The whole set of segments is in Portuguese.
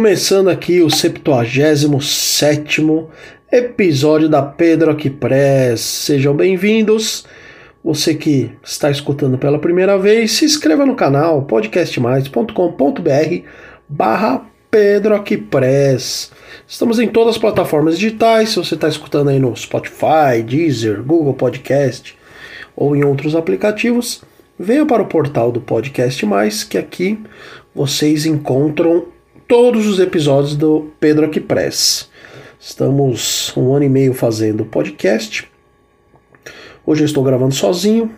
Começando aqui o 77 episódio da Pedro Aqui Press. Sejam bem-vindos. Você que está escutando pela primeira vez, se inscreva no canal podcastmais.com.br barra Pedro Aqui Press. Estamos em todas as plataformas digitais. Se você está escutando aí no Spotify, Deezer, Google Podcast ou em outros aplicativos, venha para o portal do Podcast Mais, que aqui vocês encontram todos os episódios do Pedro Aqui Press. Estamos um ano e meio fazendo podcast. Hoje eu estou gravando sozinho,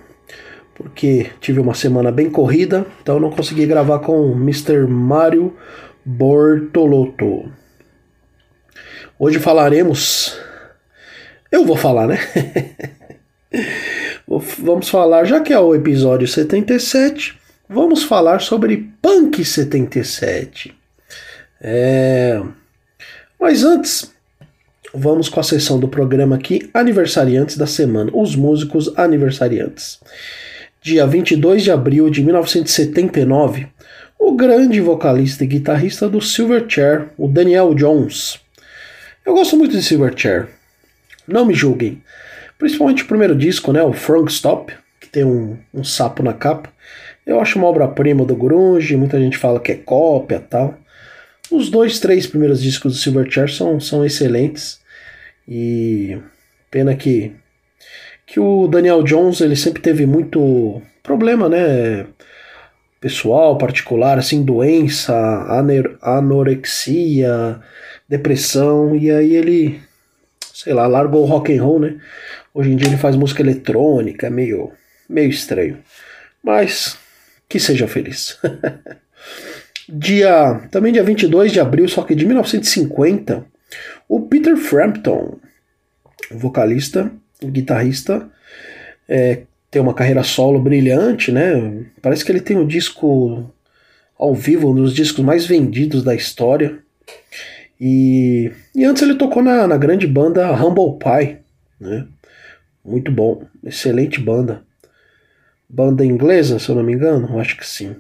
porque tive uma semana bem corrida, então não consegui gravar com o Mr. Mário Bortolotto. Hoje falaremos. Eu vou falar, né? vamos falar, já que é o episódio 77, vamos falar sobre Punk 77. É... Mas antes, vamos com a sessão do programa aqui, aniversariantes da semana, os músicos aniversariantes. Dia 22 de abril de 1979, o grande vocalista e guitarrista do Silverchair, o Daniel Jones. Eu gosto muito de Silverchair, não me julguem. Principalmente o primeiro disco, né, o Frank Stop, que tem um, um sapo na capa. Eu acho uma obra-prima do grunge, muita gente fala que é cópia tal. Os dois, três primeiros discos do Silverchair são, são excelentes. E pena que, que o Daniel Jones ele sempre teve muito problema, né? Pessoal, particular, assim, doença, anorexia, depressão, e aí ele, sei lá, largou o rock and roll, né? Hoje em dia ele faz música eletrônica, meio, meio estranho. Mas que seja feliz. Dia, também dia 22 de abril, só que de 1950, o Peter Frampton, vocalista, guitarrista, é, tem uma carreira solo brilhante, né? Parece que ele tem um disco ao vivo, um dos discos mais vendidos da história. E, e antes ele tocou na, na grande banda Humble Pie, né? Muito bom, excelente banda. Banda inglesa, se eu não me engano, acho que sim.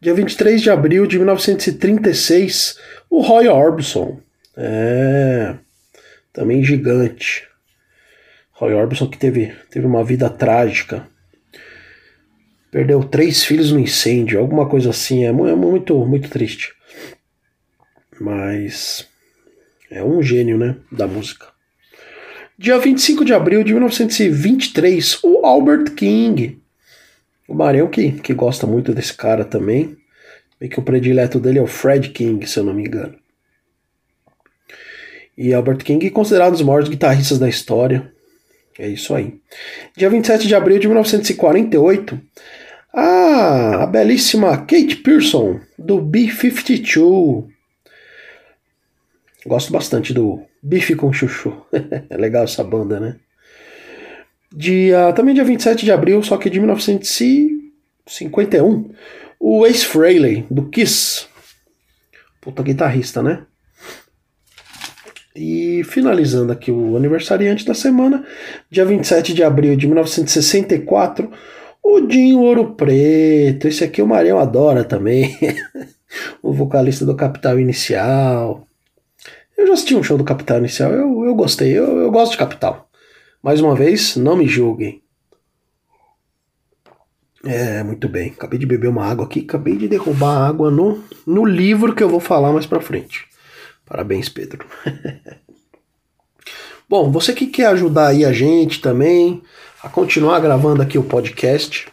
Dia 23 de abril de 1936, o Roy Orbison. É. Também gigante. Roy Orbison que teve, teve uma vida trágica. Perdeu três filhos no incêndio, alguma coisa assim. É, é muito, muito triste. Mas. É um gênio, né? Da música. Dia 25 de abril de 1923, o Albert King. O Marião que, que gosta muito desse cara também. Meio que o predileto dele é o Fred King, se eu não me engano. E Albert King é considerado um dos maiores guitarristas da história. É isso aí. Dia 27 de abril de 1948, a, a belíssima Kate Pearson, do B-52. Gosto bastante do Bife com Chuchu. é legal essa banda, né? Dia, também dia 27 de abril, só que de 1951, o Ace Frehley, do Kiss. Puta guitarrista, né? E finalizando aqui o aniversariante da semana, dia 27 de abril de 1964, o Dinho Ouro Preto. Esse aqui o Marião adora também. o vocalista do Capital Inicial. Eu já assisti um show do Capital Inicial, eu, eu gostei, eu, eu gosto de Capital. Mais uma vez, não me julguem. É, muito bem. Acabei de beber uma água aqui, acabei de derrubar água no, no livro que eu vou falar mais pra frente. Parabéns, Pedro. Bom, você que quer ajudar aí a gente também a continuar gravando aqui o podcast,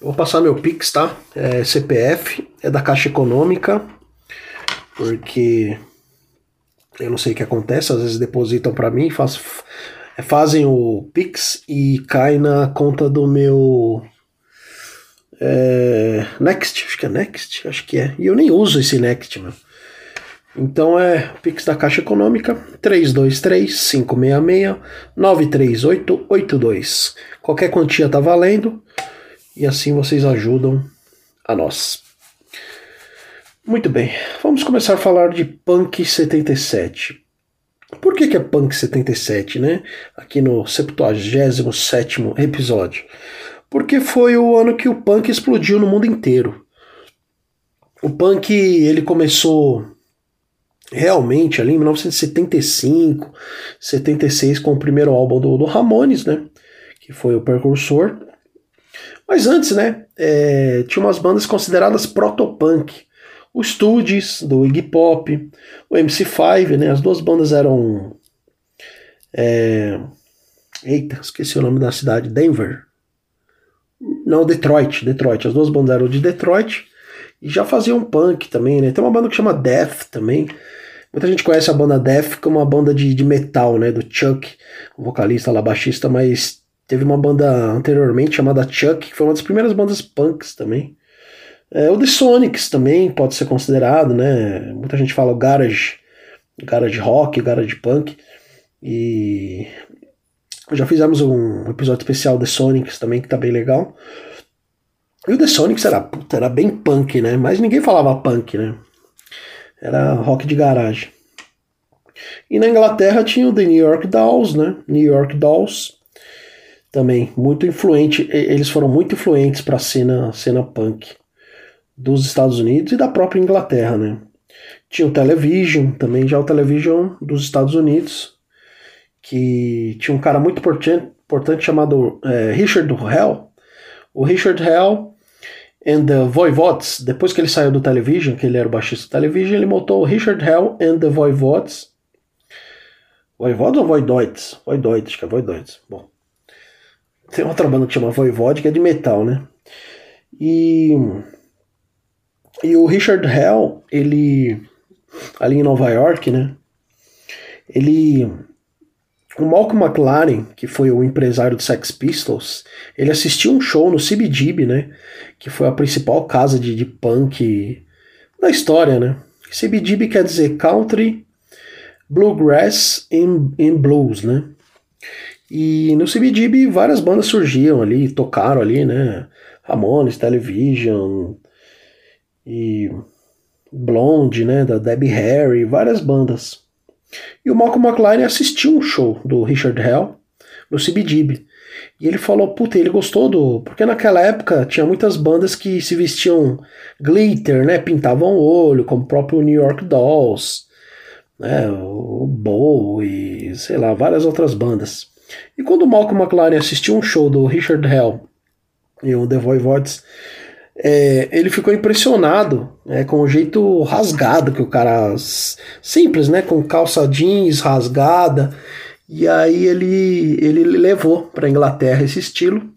eu vou passar meu Pix, tá? É CPF, é da Caixa Econômica, porque eu não sei o que acontece, às vezes depositam para mim, faz, fazem o Pix e cai na conta do meu é, Next, acho que é Next, acho que é. E eu nem uso esse Next, mano. Então é Pix da Caixa Econômica 323-566-93882. Qualquer quantia tá valendo e assim vocês ajudam a nós. Muito bem, vamos começar a falar de Punk 77. Por que, que é Punk 77, né? Aqui no 77 episódio. Porque foi o ano que o punk explodiu no mundo inteiro. O punk ele começou realmente ali em 1975, 76 com o primeiro álbum do, do Ramones, né? Que foi o precursor. Mas antes, né? É, tinha umas bandas consideradas proto-punk o Stooges, do Iggy Pop, o MC5, né? As duas bandas eram. É... Eita, esqueci o nome da cidade. Denver. Não, Detroit. Detroit. As duas bandas eram de Detroit e já faziam punk também, né? Tem uma banda que chama Death também. Muita gente conhece a banda Death como uma banda de, de metal, né? Do Chuck, o vocalista lá, baixista, mas teve uma banda anteriormente chamada Chuck, que foi uma das primeiras bandas punks também. É, o The Sonics também pode ser considerado, né? Muita gente fala garage, garage rock, garage punk. E já fizemos um episódio especial The Sonics também, que tá bem legal. E o The Sonics era, puta, era bem punk, né? Mas ninguém falava punk, né? Era rock de garagem. E na Inglaterra tinha o The New York Dolls, né? New York Dolls. Também muito influente. Eles foram muito influentes para a cena, cena punk dos Estados Unidos e da própria Inglaterra, né? Tinha o Television, também já o Television dos Estados Unidos, que tinha um cara muito importante, chamado é, Richard Hell. O Richard Hell and the Voivods, depois que ele saiu do Television, que ele era o baixista do Television, ele montou o Richard Hell and the Voivods. Voivods ou Voidoids? Voidoids, acho que é Voidoids. Bom, tem outra banda que chama Voivod, que é de metal, né? E e o Richard Hell, ele ali em Nova York, né? Ele o Malcolm McLaren, que foi o empresário do Sex Pistols, ele assistiu um show no CBGB, né? Que foi a principal casa de, de punk da história, né? CBGB quer dizer Country, Bluegrass and, Blues, né? E no CBGB várias bandas surgiam ali, tocaram ali, né? Ramones, Television, e Blonde, né, da Debbie Harry, várias bandas. E o Malcolm McLaren assistiu um show do Richard Hell no CBGB. E ele falou, puta, ele gostou do. Porque naquela época tinha muitas bandas que se vestiam glitter, né? Pintavam o olho, como o próprio New York Dolls, né? O Bowie, sei lá, várias outras bandas. E quando o Malcolm McLaren assistiu um show do Richard Hell e o The Voivods, é, ele ficou impressionado né, com o jeito rasgado que o cara. Simples, né? Com calça jeans rasgada. E aí ele, ele levou para Inglaterra esse estilo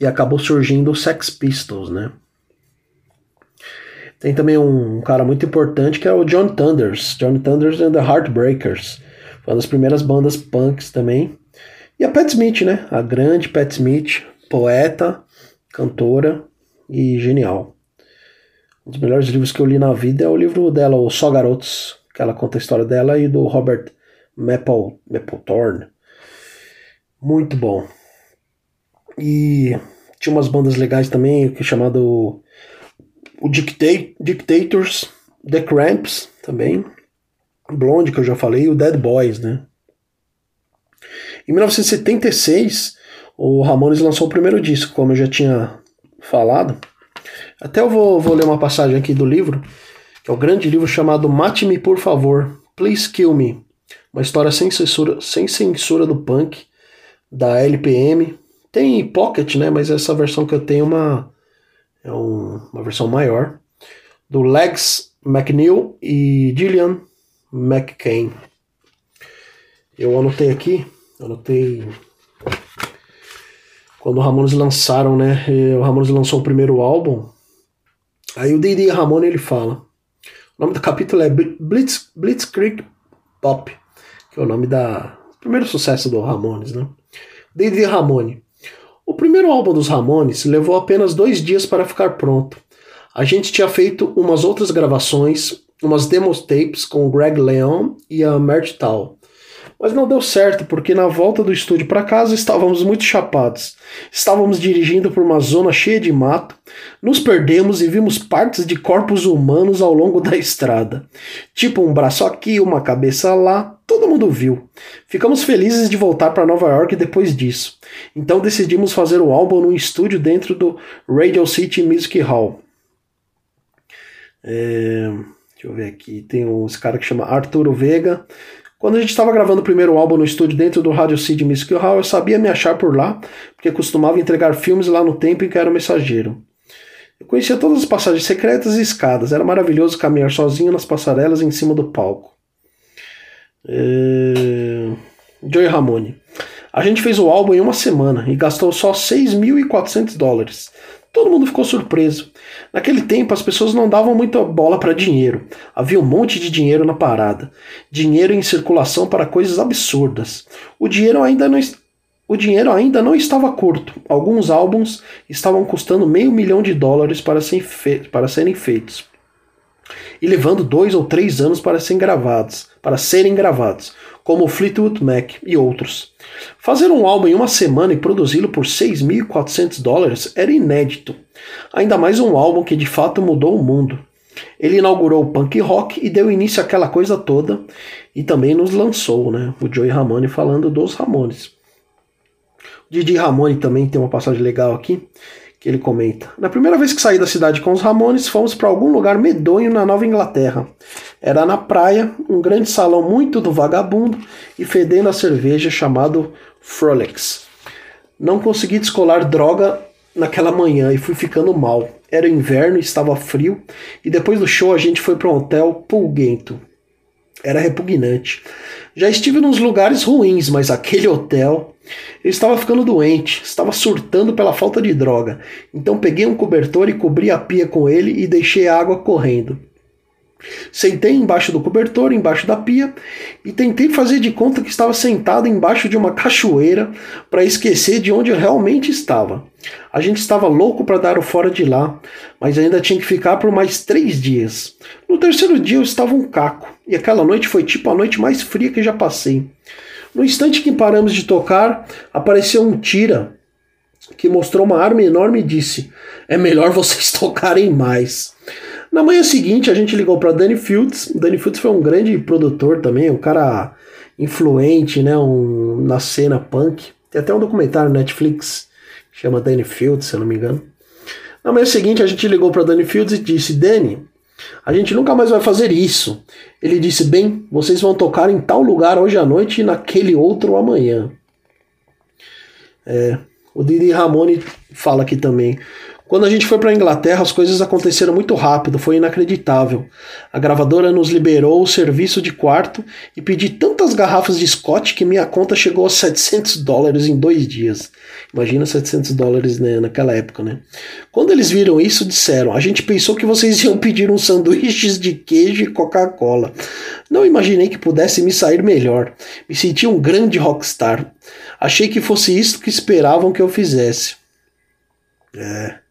e acabou surgindo o Sex Pistols, né? Tem também um cara muito importante que é o John Thunders, John Thunders and the Heartbreakers. Foi uma das primeiras bandas punks também. E a Pat Smith, né? A grande Pat Smith, poeta, cantora e genial. Um dos melhores livros que eu li na vida é o livro dela, O Só Garotos, que ela conta a história dela e do Robert Maple, Mapplethorne. Muito bom. E tinha umas bandas legais também, que é chamado o Dictators, The Cramps também, Blonde, que eu já falei, e o Dead Boys, né? Em 1976, o Ramones lançou o primeiro disco, como eu já tinha falado. Até eu vou, vou ler uma passagem aqui do livro, que é o grande livro chamado Mate-me, por favor, Please Kill Me. Uma história sem censura, sem censura do punk, da LPM. Tem Pocket, né? Mas essa versão que eu tenho é uma, é um, uma versão maior. Do Legs McNeil e Gillian McCain. Eu anotei aqui, anotei quando o Ramones lançaram, né? O Ramones lançou o primeiro álbum. Aí o Didi Ramone ele fala. O nome do capítulo é Blitz, Blitzkrieg Pop, que é o nome da primeiro sucesso do Ramones, né? Didi Ramone. O primeiro álbum dos Ramones levou apenas dois dias para ficar pronto. A gente tinha feito umas outras gravações, umas demos tapes com o Greg Leon e a Mert Tal. Mas não deu certo porque na volta do estúdio para casa estávamos muito chapados. Estávamos dirigindo por uma zona cheia de mato, nos perdemos e vimos partes de corpos humanos ao longo da estrada. Tipo um braço aqui, uma cabeça lá, todo mundo viu. Ficamos felizes de voltar para Nova York depois disso. Então decidimos fazer o álbum num estúdio dentro do Radio City Music Hall. É... Deixa eu ver aqui. Tem um cara que chama Arturo Vega. Quando a gente estava gravando o primeiro álbum no estúdio dentro do Radio City Music Hall, eu sabia me achar por lá, porque costumava entregar filmes lá no tempo em que era mensageiro. Eu conhecia todas as passagens secretas e escadas, era maravilhoso caminhar sozinho nas passarelas em cima do palco. É... Joey Ramone. A gente fez o álbum em uma semana e gastou só 6.400 dólares. Todo mundo ficou surpreso. Naquele tempo as pessoas não davam muita bola para dinheiro. Havia um monte de dinheiro na parada. Dinheiro em circulação para coisas absurdas. O dinheiro ainda não, o dinheiro ainda não estava curto. Alguns álbuns estavam custando meio milhão de dólares para, para serem feitos. E levando dois ou três anos para serem gravados, para serem gravados como Fleetwood Mac e outros. Fazer um álbum em uma semana e produzi-lo por 6.400 dólares era inédito, ainda mais um álbum que de fato mudou o mundo. Ele inaugurou o punk rock e deu início àquela coisa toda e também nos lançou, né? O Joey Ramone falando dos Ramones. O Didi Ramone também tem uma passagem legal aqui que ele comenta. Na primeira vez que saí da cidade com os Ramones, fomos para algum lugar medonho na Nova Inglaterra. Era na praia, um grande salão muito do vagabundo e fedendo a cerveja chamado Frolix. Não consegui descolar droga naquela manhã e fui ficando mal. Era inverno, estava frio e depois do show a gente foi para um hotel pulguento. Era repugnante. Já estive nos lugares ruins, mas aquele hotel. Eu estava ficando doente, estava surtando pela falta de droga. Então peguei um cobertor e cobri a pia com ele e deixei a água correndo. Sentei embaixo do cobertor, embaixo da pia, e tentei fazer de conta que estava sentado embaixo de uma cachoeira para esquecer de onde eu realmente estava. A gente estava louco para dar o fora de lá, mas ainda tinha que ficar por mais três dias. No terceiro dia eu estava um caco, e aquela noite foi tipo a noite mais fria que já passei. No instante que paramos de tocar, apareceu um tira que mostrou uma arma enorme e disse: É melhor vocês tocarem mais. Na manhã seguinte, a gente ligou para Danny Fields. Danny Fields foi um grande produtor também, um cara influente, né, um, na cena punk. Tem até um documentário Netflix que chama Danny Fields, se eu não me engano. Na manhã seguinte, a gente ligou para Danny Fields e disse: Danny, a gente nunca mais vai fazer isso. Ele disse: Bem, vocês vão tocar em tal lugar hoje à noite e naquele outro amanhã. É, o Didi Ramone fala aqui também. Quando a gente foi para a Inglaterra, as coisas aconteceram muito rápido, foi inacreditável. A gravadora nos liberou o serviço de quarto e pedi tantas garrafas de Scott que minha conta chegou a 700 dólares em dois dias. Imagina 700 dólares né, naquela época, né? Quando eles viram isso, disseram: A gente pensou que vocês iam pedir uns sanduíches de queijo e Coca-Cola. Não imaginei que pudesse me sair melhor. Me senti um grande rockstar. Achei que fosse isso que esperavam que eu fizesse. É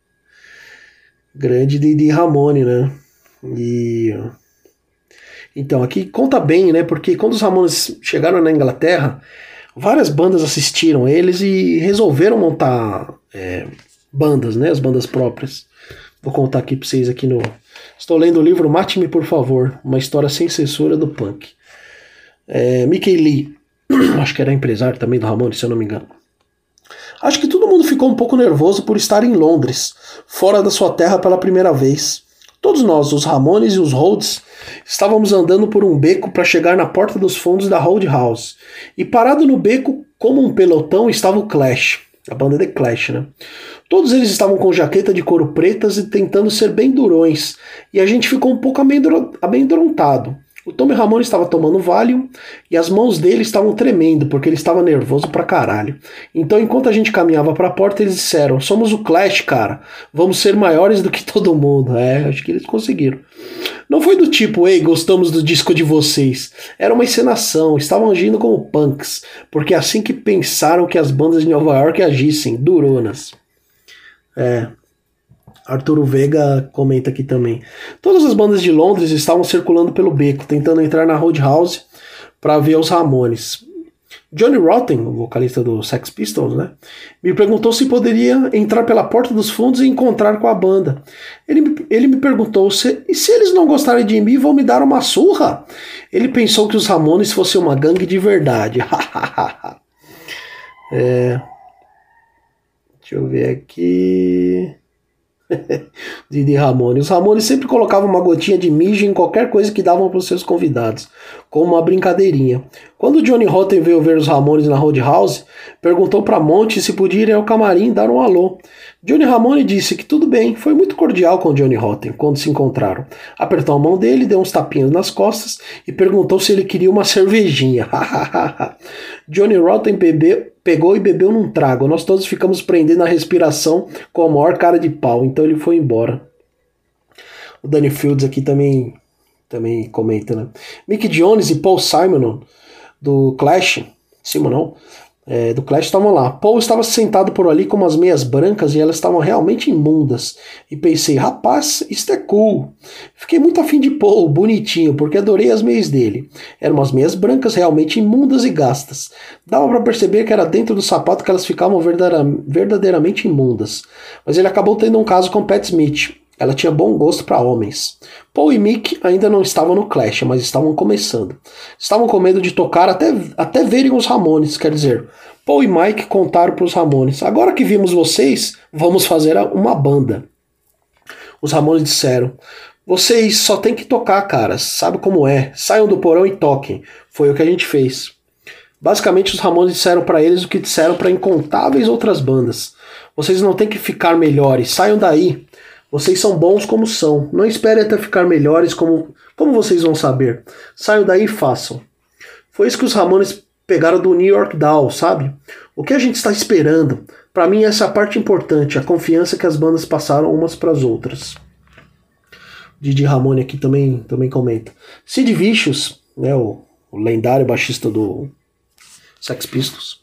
grande de, Ramone, né? E então aqui conta bem, né? Porque quando os Ramones chegaram na Inglaterra, várias bandas assistiram eles e resolveram montar é, bandas, né? As bandas próprias. Vou contar aqui para vocês aqui no. Estou lendo o livro Mate-me por favor, uma história sem censura do punk. É, Mickey Lee, acho que era empresário também do Ramones, se eu não me engano. Acho que todo mundo ficou um pouco nervoso por estar em Londres, fora da sua terra pela primeira vez. Todos nós, os Ramones e os Rhodes, estávamos andando por um beco para chegar na porta dos fundos da Roadhouse. E parado no beco, como um pelotão, estava o Clash, a banda The Clash, né? Todos eles estavam com jaqueta de couro pretas e tentando ser bem durões, e a gente ficou um pouco amedrontado. O Tommy Ramone estava tomando Valium e as mãos dele estavam tremendo porque ele estava nervoso pra caralho. Então, enquanto a gente caminhava para a porta, eles disseram: Somos o Clash, cara. Vamos ser maiores do que todo mundo. É, acho que eles conseguiram. Não foi do tipo, ei, gostamos do disco de vocês. Era uma encenação, estavam agindo como punks, porque é assim que pensaram que as bandas de Nova York agissem, duronas. É, Arturo Vega comenta aqui também. Todas as bandas de Londres estavam circulando pelo beco, tentando entrar na Roadhouse para ver os Ramones. Johnny Rotten, o vocalista do Sex Pistols, né, me perguntou se poderia entrar pela porta dos fundos e encontrar com a banda. Ele, ele me perguntou se, e se eles não gostarem de mim vão me dar uma surra. Ele pensou que os Ramones fossem uma gangue de verdade. é, deixa eu ver aqui. Didi Ramone. Os Ramones sempre colocavam uma gotinha de mijo em qualquer coisa que davam para os seus convidados, como uma brincadeirinha. Quando Johnny Rotten veio ver os Ramones na Roadhouse, perguntou para Monte se podia ir ao camarim dar um alô. Johnny Ramone disse que tudo bem, foi muito cordial com Johnny Rotten quando se encontraram. Apertou a mão dele, deu uns tapinhos nas costas e perguntou se ele queria uma cervejinha. Johnny Rotten bebeu, pegou e bebeu num trago. Nós todos ficamos prendendo a respiração com a maior cara de pau, então ele foi embora. O Danny Fields aqui também também comenta, né? Mick Jones e Paul Simon do Clash, Simon não, é, do Clash estavam lá. Paul estava sentado por ali com umas meias brancas e elas estavam realmente imundas. E pensei, rapaz, isto é cool. Fiquei muito afim de Paul, bonitinho, porque adorei as meias dele. Eram umas meias brancas realmente imundas e gastas. Dava para perceber que era dentro do sapato que elas ficavam verdadeiramente imundas. Mas ele acabou tendo um caso com Pat Smith. Ela tinha bom gosto para homens. Paul e Mick ainda não estavam no Clash, mas estavam começando. Estavam com medo de tocar até, até verem os Ramones, quer dizer. Paul e Mike contaram para os Ramones: Agora que vimos vocês, vamos fazer uma banda. Os Ramones disseram: Vocês só tem que tocar, caras. Sabe como é? Saiam do porão e toquem. Foi o que a gente fez. Basicamente, os Ramones disseram para eles o que disseram para incontáveis outras bandas. Vocês não têm que ficar melhores, saiam daí. Vocês são bons como são. Não espere até ficar melhores como, como vocês vão saber. Saiam daí e façam. Foi isso que os Ramones pegaram do New York Doll, sabe? O que a gente está esperando? Para mim essa é a parte importante, a confiança que as bandas passaram umas para as outras. Didi Ramone aqui também também comenta. Sid Vicious, né, o, o lendário baixista do Sex Pistols.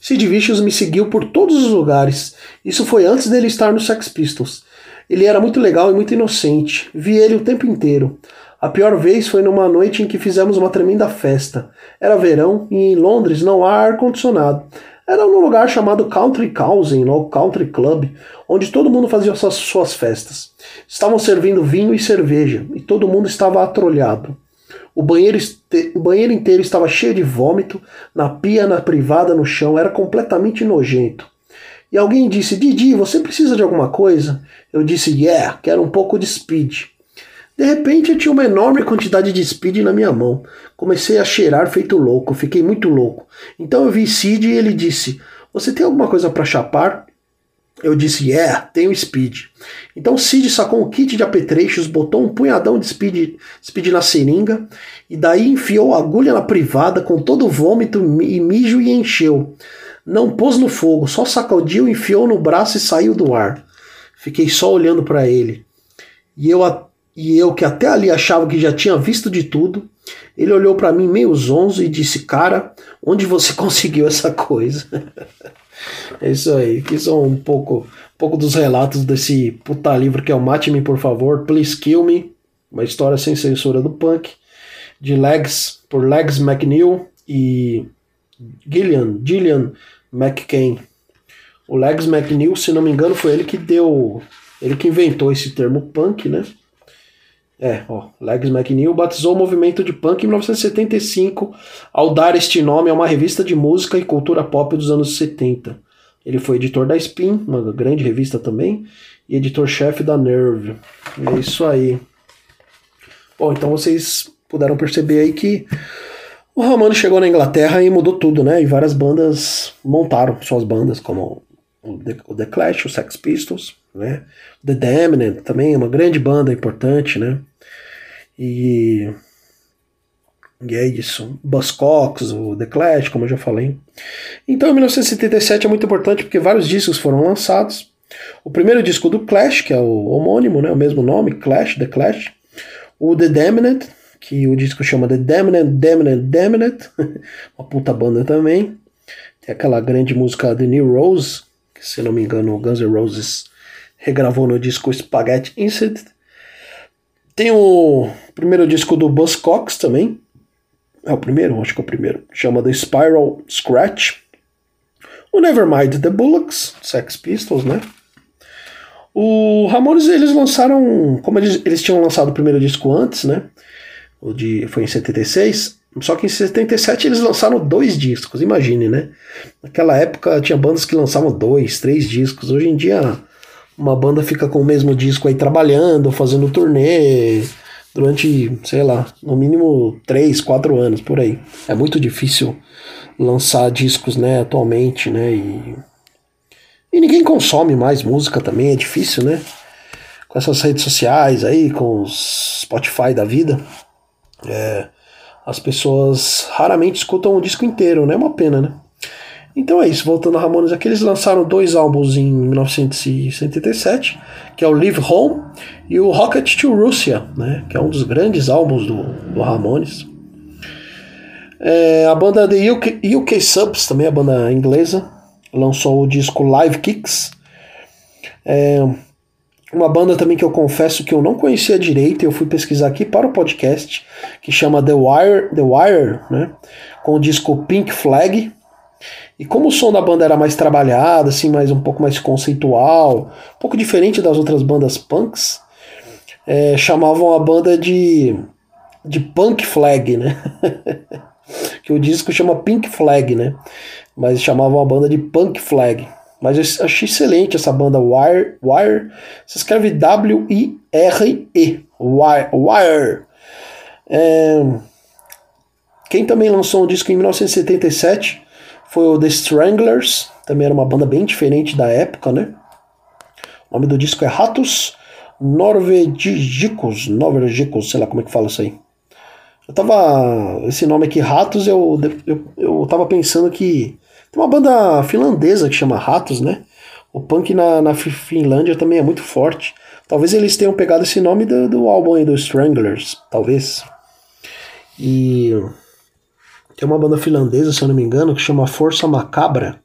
Sid Vicious me seguiu por todos os lugares. Isso foi antes dele estar no Sex Pistols. Ele era muito legal e muito inocente. Vi ele o tempo inteiro. A pior vez foi numa noite em que fizemos uma tremenda festa. Era verão e em Londres não há ar-condicionado. Era num lugar chamado Country Cousin, ou Country Club, onde todo mundo fazia suas, suas festas. Estavam servindo vinho e cerveja, e todo mundo estava atrolhado. O banheiro, o banheiro inteiro estava cheio de vômito, na pia, na privada, no chão, era completamente nojento. E alguém disse: Didi, você precisa de alguma coisa? Eu disse: Yeah, quero um pouco de speed. De repente eu tinha uma enorme quantidade de speed na minha mão. Comecei a cheirar feito louco, fiquei muito louco. Então eu vi Sid e ele disse: Você tem alguma coisa para chapar? Eu disse, yeah, tenho speed. Então Cid sacou um kit de apetrechos, botou um punhadão de speed, speed na seringa, e daí enfiou a agulha na privada com todo o vômito e mijo e encheu. Não pôs no fogo, só sacudiu, enfiou no braço e saiu do ar. Fiquei só olhando para ele. E eu, e eu, que até ali achava que já tinha visto de tudo, ele olhou para mim meio zonzo e disse: Cara, onde você conseguiu essa coisa? é isso aí, que são um pouco, um pouco dos relatos desse puta livro que é o Mate-me, por favor, Please Kill Me, uma história sem censura do punk, de Legs, por Legs McNeil e Gillian, Gillian McCain. O Legs McNeil, se não me engano, foi ele que deu. Ele que inventou esse termo punk, né? É, ó, Legs McNeil batizou o movimento de punk em 1975 ao dar este nome a uma revista de música e cultura pop dos anos 70. Ele foi editor da Spin, uma grande revista também, e editor-chefe da Nerve. É isso aí. Bom, então vocês puderam perceber aí que o Ramones chegou na Inglaterra e mudou tudo, né? E várias bandas montaram suas bandas, como o The, o The Clash, o Sex Pistols, né? The Damned também, uma grande banda importante, né? E, e é isso. Buzzcocks, o The Clash, como eu já falei. Então, 1977 é muito importante porque vários discos foram lançados. O primeiro disco do Clash, que é o homônimo, né? O mesmo nome, Clash, The Clash. O The Damned, que o disco chama The Damned, Damned, Damned, uma puta banda também. Tem aquela grande música The New Rose, que se não me engano o Guns N' Roses regravou no disco Spaghetti Incident. Tem o primeiro disco do Buzzcocks também. É o primeiro? Acho que é o primeiro. Chama The Spiral Scratch. O Nevermind The Bullocks, Sex Pistols, né? O Ramones, eles lançaram. Como eles, eles tinham lançado o primeiro disco antes, né? O de, foi em 76. Só que em 77 eles lançaram dois discos, imagine, né? Naquela época tinha bandas que lançavam dois, três discos. Hoje em dia uma banda fica com o mesmo disco aí trabalhando, fazendo turnê durante, sei lá, no mínimo 3, 4 anos por aí. É muito difícil lançar discos, né, atualmente, né, e e ninguém consome mais música também, é difícil, né? Com essas redes sociais aí, com os Spotify da vida, é, as pessoas raramente escutam o disco inteiro, né? É uma pena, né? Então é isso, voltando a Ramones aqui, eles lançaram dois álbuns em 1977, que é o Live Home e o Rocket to Russia, né, que é um dos grandes álbuns do, do Ramones. É, a banda The UK, UK Subs, também a banda inglesa, lançou o disco Live Kicks. É, uma banda também que eu confesso que eu não conhecia direito, eu fui pesquisar aqui para o podcast, que chama The Wire, The Wire né, com o disco Pink Flag, e como o som da banda era mais trabalhado, assim, mais um pouco mais conceitual, um pouco diferente das outras bandas punks, é, chamavam a banda de, de Punk Flag, né? que o disco chama Pink Flag, né? Mas chamavam a banda de Punk Flag. Mas eu achei excelente essa banda Wire. Wire se escreve W-I-R-E. Wire. Wire. É, quem também lançou um disco em 1977 foi o The Stranglers, também era uma banda bem diferente da época, né? O nome do disco é Ratos Norvegicos, Norvegicos, sei lá como é que fala isso aí. Eu tava. Esse nome aqui, Ratos, eu, eu, eu tava pensando que. Tem uma banda finlandesa que chama Ratos, né? O punk na, na Finlândia também é muito forte. Talvez eles tenham pegado esse nome do, do álbum aí do Stranglers, talvez. E tem uma banda finlandesa, se eu não me engano, que chama Força Macabra.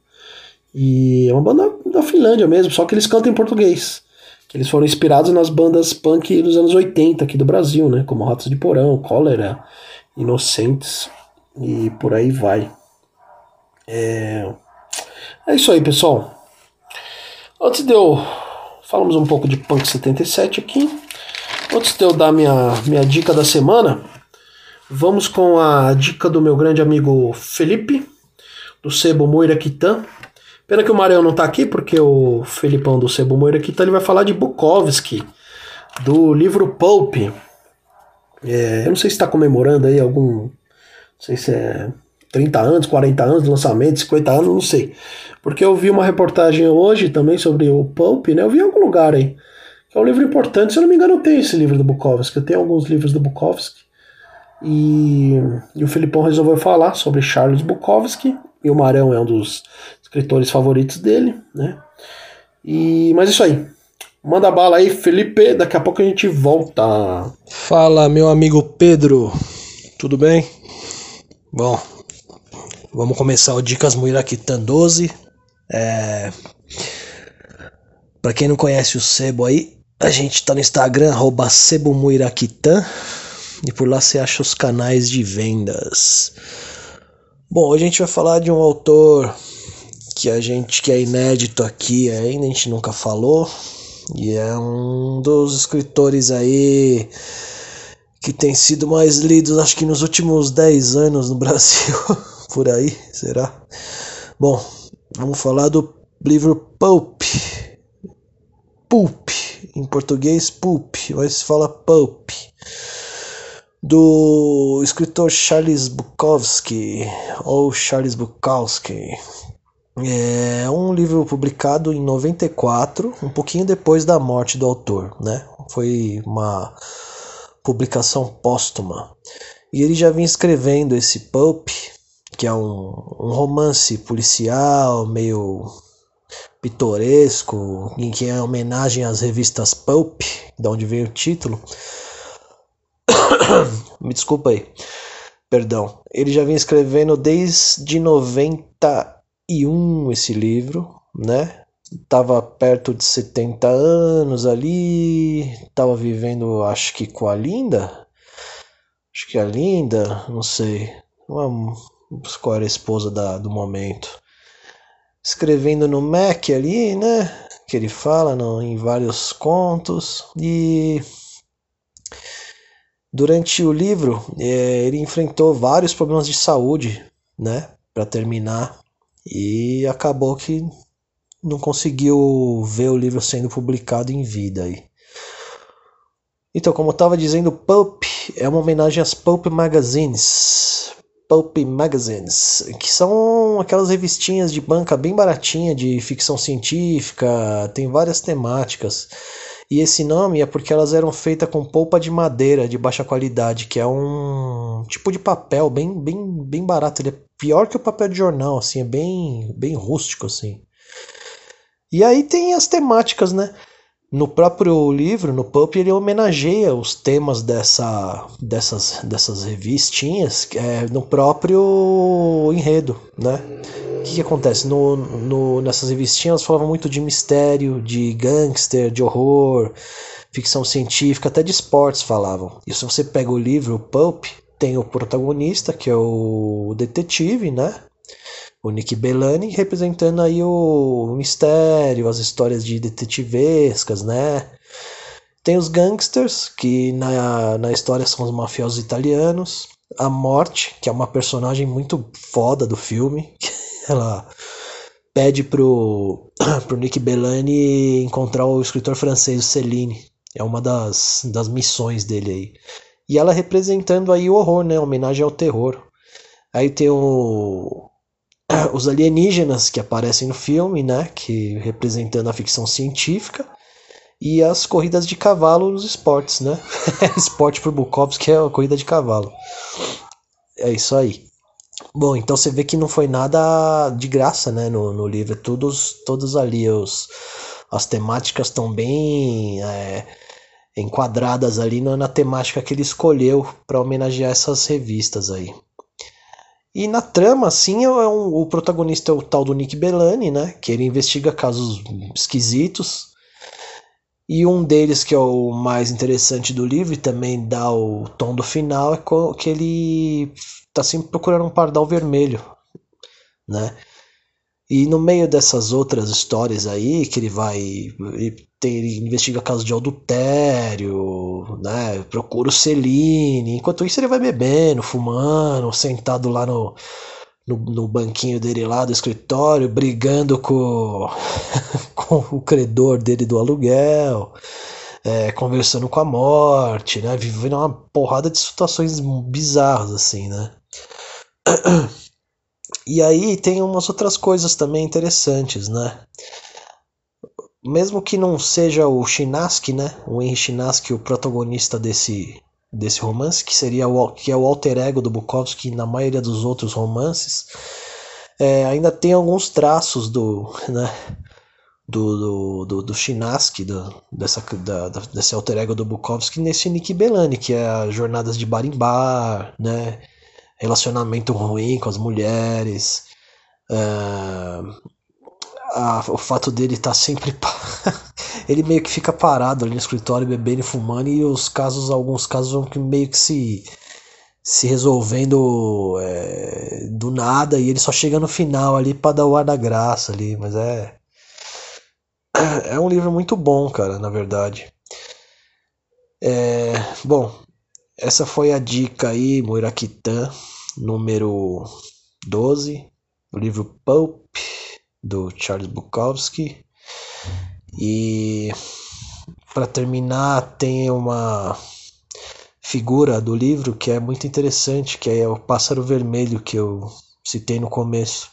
E é uma banda da Finlândia mesmo, só que eles cantam em português. Que eles foram inspirados nas bandas punk dos anos 80 aqui do Brasil, né? Como Ratos de Porão, Cólera, Inocentes e por aí vai. É, é isso aí, pessoal. Antes de eu. Falamos um pouco de Punk 77 aqui. Antes de eu dar minha, minha dica da semana, Vamos com a dica do meu grande amigo Felipe, do Sebo Moira Kitan. Pena que o Marião não está aqui, porque o Felipão do Sebo Moira Kitan ele vai falar de Bukowski, do livro Pulp. É, eu não sei se está comemorando aí algum. Não sei se é 30 anos, 40 anos de lançamento, 50 anos, não sei. Porque eu vi uma reportagem hoje também sobre o Pulp, né? Eu vi em algum lugar aí. É um livro importante, se eu não me engano, eu tenho esse livro do Bukowski. Eu tenho alguns livros do Bukowski. E, e o Filipão resolveu falar sobre Charles Bukowski. E o Marão é um dos escritores favoritos dele, né? E, mas isso aí. Manda bala aí, Felipe. Daqui a pouco a gente volta. Fala, meu amigo Pedro. Tudo bem? Bom, vamos começar o Dicas Muiraquitan 12. É... Pra quem não conhece o Sebo aí, a gente tá no Instagram, arroba Sebomuiraquitan. E por lá você acha os canais de vendas. Bom, hoje a gente vai falar de um autor que a gente que é inédito aqui ainda, a gente nunca falou. E é um dos escritores aí que tem sido mais lidos, acho que nos últimos 10 anos no Brasil. Por aí, será? Bom, vamos falar do livro Pulp. Pulp, em português Pulp, mas fala Pulp. Do escritor Charles Bukowski, ou Charles Bukowski, é um livro publicado em 94, um pouquinho depois da morte do autor, né? Foi uma publicação póstuma. E ele já vinha escrevendo esse Pulp, que é um, um romance policial meio pitoresco, em que é homenagem às revistas Pulp, de onde veio o título. Me desculpa aí. Perdão. Ele já vinha escrevendo desde 90 um esse livro, né? Tava perto de 70 anos ali, tava vivendo, acho que com a Linda, acho que a Linda, não sei, uma, qual era a esposa da, do momento, escrevendo no Mac ali, né? Que ele fala no, em vários contos e durante o livro é, ele enfrentou vários problemas de saúde, né? Para terminar e acabou que não conseguiu ver o livro sendo publicado em vida aí. Então, como eu estava dizendo, Pulp é uma homenagem às Pulp Magazines. Pulp Magazines, que são aquelas revistinhas de banca bem baratinha de ficção científica, tem várias temáticas. E esse nome é porque elas eram feitas com polpa de madeira de baixa qualidade, que é um tipo de papel bem, bem, bem barato. Ele é pior que o papel de jornal, assim, é bem, bem rústico, assim. E aí tem as temáticas, né? No próprio livro, no Pulp, ele homenageia os temas dessa, dessas, dessas revistinhas é, no próprio enredo, né? O que, que acontece? No, no, nessas revistinhas falavam muito de mistério, de gangster, de horror, ficção científica, até de esportes falavam. E se você pega o livro, o Pulp, tem o protagonista, que é o detetive, né? O Nick Bellani, representando aí o mistério, as histórias de detetivescas, né? Tem os gangsters, que na, na história são os mafiosos italianos. A Morte, que é uma personagem muito foda do filme, ela pede pro, pro Nick Bellani encontrar o escritor francês Celine. É uma das, das missões dele aí. E ela representando aí o horror, né? Homenagem ao terror. Aí tem o, os alienígenas que aparecem no filme, né? Que representando a ficção científica. E as corridas de cavalo nos esportes, né? Esporte por Bukowski é a corrida de cavalo. É isso aí. Bom, então você vê que não foi nada de graça, né, no, no livro. Todos, todos ali os, as temáticas estão bem é, enquadradas ali na, na temática que ele escolheu para homenagear essas revistas aí. E na trama, assim, é um, o protagonista é o tal do Nick Bellani, né? Que ele investiga casos esquisitos. E um deles, que é o mais interessante do livro e também dá o tom do final, é que ele tá sempre procurando um pardal vermelho, né? E no meio dessas outras histórias aí, que ele vai. Ele, ele investiga casos de adultério, né? Procura o Celine. Enquanto isso, ele vai bebendo, fumando, sentado lá no, no, no banquinho dele lá do escritório, brigando com, com o credor dele do aluguel é, conversando com a morte, né? Vivendo uma porrada de situações bizarras, assim, né? E aí tem umas outras coisas também interessantes, né? Mesmo que não seja o Chinaski, né? O Henry Chinaski, o protagonista desse, desse romance, que seria o, que é o alter ego do Bukowski na maioria dos outros romances, é, ainda tem alguns traços do, né, do, do, do, do Chinaski, do, dessa, da, desse alter ego do Bukowski, nesse Nick Belani, que é as jornadas de bar em bar, né, relacionamento ruim com as mulheres, é, a, o fato dele estar tá sempre. ele meio que fica parado ali no escritório bebendo e fumando, e os casos, alguns casos vão meio que se se resolvendo é, do nada e ele só chega no final ali para dar o ar da graça ali, mas é é um livro muito bom, cara, na verdade. É, bom, essa foi a dica aí, Muirakitan, número 12, o livro Pulp do Charles Bukowski. E para terminar, tem uma figura do livro que é muito interessante, que é o pássaro vermelho que eu citei no começo.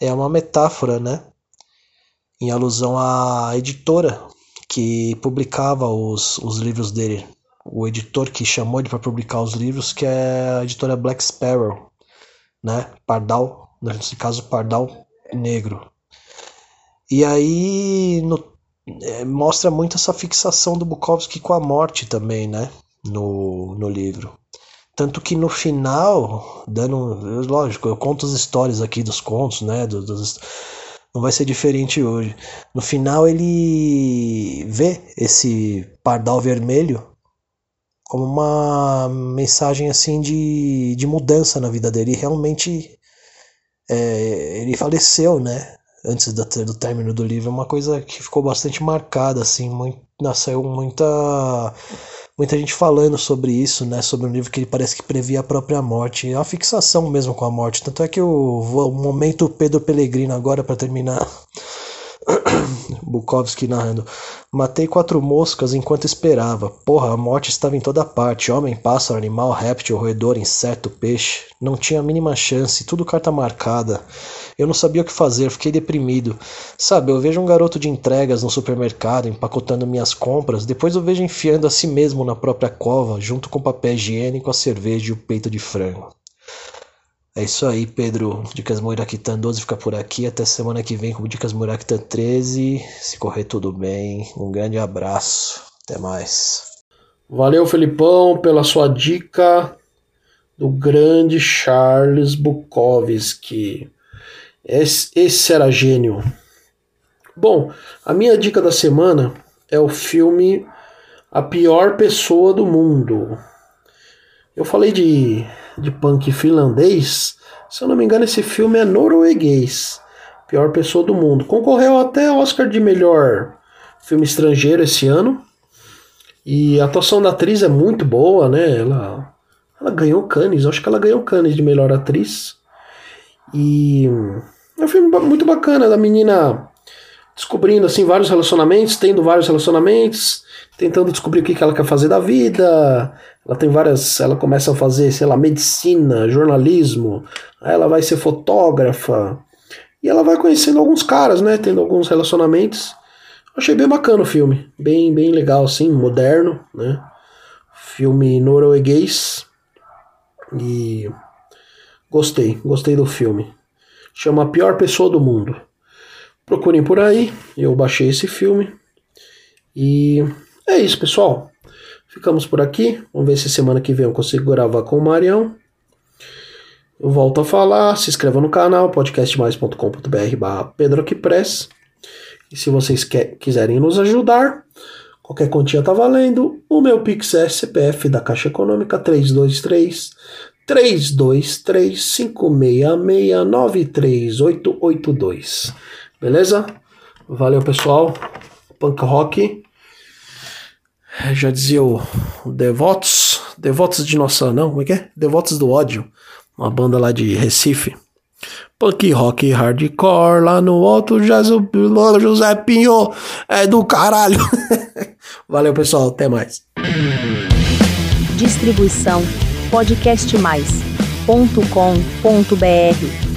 É uma metáfora, né? Em alusão à editora que publicava os, os livros dele. O editor que chamou ele para publicar os livros, que é a editora Black Sparrow, né? Pardal, nesse caso Pardal Negro. E aí no, é, mostra muito essa fixação do Bukowski com a morte também, né? no, no livro. Tanto que no final, dando. Lógico, eu conto as histórias aqui dos contos, né? Dos, dos, não vai ser diferente hoje. No final, ele vê esse pardal vermelho como uma mensagem assim de, de mudança na vida dele. E realmente, é, ele faleceu, né? Antes do, do término do livro. É uma coisa que ficou bastante marcada, assim. Muito, nasceu muita muita gente falando sobre isso, né? Sobre um livro que ele parece que previa a própria morte. Uma fixação mesmo com a morte. Tanto é que o, o momento Pedro Pellegrino agora para terminar. Bukowski narrando. Matei quatro moscas enquanto esperava. Porra, a morte estava em toda parte. Homem, pássaro, animal, réptil, roedor, inseto, peixe. Não tinha a mínima chance. Tudo carta marcada. Eu não sabia o que fazer, fiquei deprimido. Sabe, eu vejo um garoto de entregas no supermercado empacotando minhas compras, depois eu vejo enfiando a si mesmo na própria cova, junto com papel higiênico, a cerveja e o peito de frango. É isso aí, Pedro. Dicas Muirakitan 12 fica por aqui. Até semana que vem com Dicas Muirakitan 13. Se correr tudo bem. Um grande abraço. Até mais. Valeu, Felipão, pela sua dica do grande Charles Bukowski. Esse, esse era gênio. Bom, a minha dica da semana é o filme A Pior Pessoa do Mundo. Eu falei de, de punk finlandês. Se eu não me engano, esse filme é norueguês. Pior Pessoa do Mundo. Concorreu até Oscar de melhor filme estrangeiro esse ano. E a atuação da atriz é muito boa, né? Ela, ela ganhou Cannes, acho que ela ganhou Cannes de melhor atriz. E é um filme muito bacana da menina descobrindo assim vários relacionamentos, tendo vários relacionamentos, tentando descobrir o que ela quer fazer da vida. Ela tem várias, ela começa a fazer, sei lá, medicina, jornalismo. Aí ela vai ser fotógrafa. E ela vai conhecendo alguns caras, né, tendo alguns relacionamentos. Achei bem bacana o filme, bem bem legal assim, moderno, né? Filme norueguês. E Gostei, gostei do filme. Chama A Pior Pessoa do Mundo. Procurem por aí, eu baixei esse filme. E é isso, pessoal. Ficamos por aqui. Vamos ver se semana que vem eu consigo gravar com o Marião. Eu volto a falar. Se inscreva no canal podcastmais.com.br Pedro Press. E se vocês quer, quiserem nos ajudar, qualquer quantia tá valendo. O meu Pix é CPF da Caixa Econômica 323 323-566-93882. Beleza? Valeu, pessoal. Punk Rock. Já dizia o Devotos. Devotos de nossa. Não, como é que é? Devotos do ódio. Uma banda lá de Recife. Punk rock hardcore lá no alto José Pinho é do caralho. Valeu, pessoal. Até mais. Distribuição podcastmais.com.br